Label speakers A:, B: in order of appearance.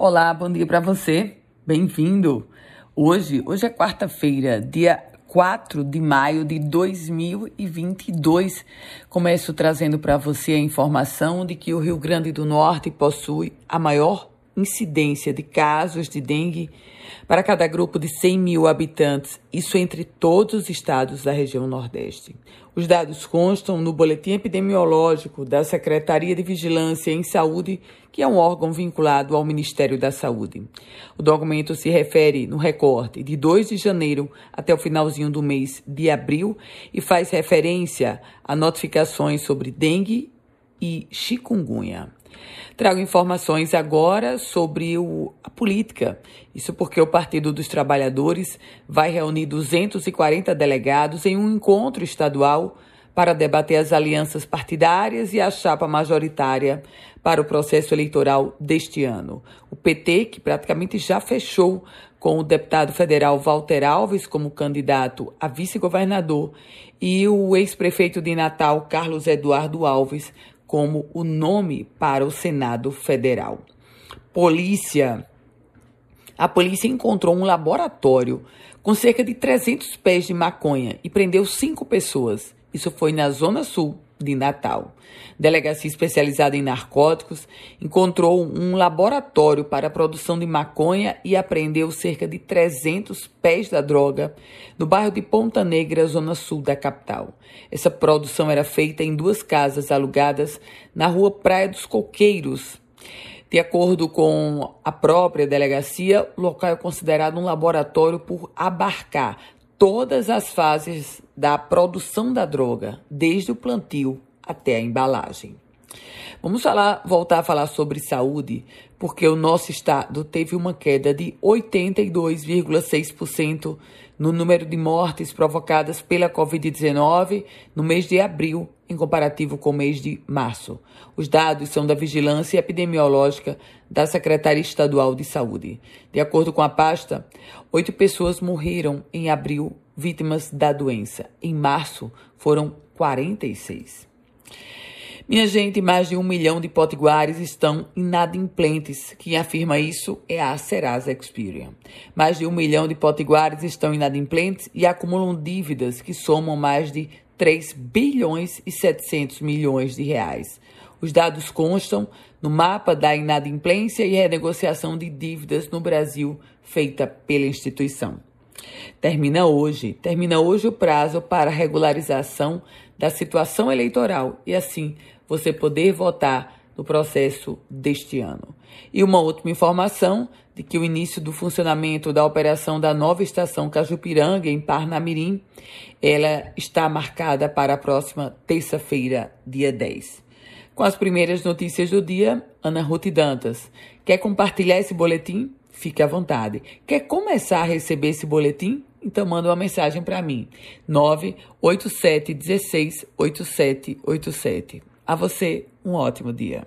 A: Olá, bom dia para você. Bem-vindo. Hoje, hoje é quarta-feira, dia 4 de maio de 2022. Começo trazendo para você a informação de que o Rio Grande do Norte possui a maior incidência de casos de dengue para cada grupo de 100 mil habitantes, isso entre todos os estados da região Nordeste. Os dados constam no Boletim Epidemiológico da Secretaria de Vigilância em Saúde, que é um órgão vinculado ao Ministério da Saúde. O documento se refere no recorte de 2 de janeiro até o finalzinho do mês de abril e faz referência a notificações sobre dengue e chikungunya. Trago informações agora sobre o, a política. Isso porque o Partido dos Trabalhadores vai reunir 240 delegados em um encontro estadual para debater as alianças partidárias e a chapa majoritária para o processo eleitoral deste ano. O PT, que praticamente já fechou com o deputado federal Walter Alves como candidato a vice-governador e o ex-prefeito de Natal, Carlos Eduardo Alves, como o nome para o Senado Federal. Polícia. A polícia encontrou um laboratório com cerca de 300 pés de maconha e prendeu cinco pessoas. Isso foi na Zona Sul de Natal. Delegacia especializada em narcóticos encontrou um laboratório para a produção de maconha e apreendeu cerca de 300 pés da droga no bairro de Ponta Negra, zona sul da capital. Essa produção era feita em duas casas alugadas na rua Praia dos Coqueiros. De acordo com a própria delegacia, o local é considerado um laboratório por abarcar todas as fases da produção da droga, desde o plantio até a embalagem. Vamos falar, voltar a falar sobre saúde, porque o nosso estado teve uma queda de 82,6% no número de mortes provocadas pela Covid-19 no mês de abril, em comparativo com o mês de março. Os dados são da Vigilância Epidemiológica da Secretaria Estadual de Saúde. De acordo com a pasta, oito pessoas morreram em abril vítimas da doença. Em março, foram 46. Minha gente, mais de um milhão de potiguares estão inadimplentes. Quem afirma isso é a Serasa Experian. Mais de um milhão de potiguares estão inadimplentes e acumulam dívidas que somam mais de 3 bilhões e 700 milhões de reais. Os dados constam no mapa da inadimplência e renegociação de dívidas no Brasil, feita pela instituição. Termina hoje, termina hoje o prazo para regularização da situação eleitoral e assim você poder votar no processo deste ano. E uma última informação de que o início do funcionamento da operação da nova estação Cajupiranga em Parnamirim, ela está marcada para a próxima terça-feira, dia 10. Com as primeiras notícias do dia, Ana Ruth Dantas. Quer compartilhar esse boletim? Fique à vontade. Quer começar a receber esse boletim? Então manda uma mensagem para mim. 987 16 8787. A você, um ótimo dia.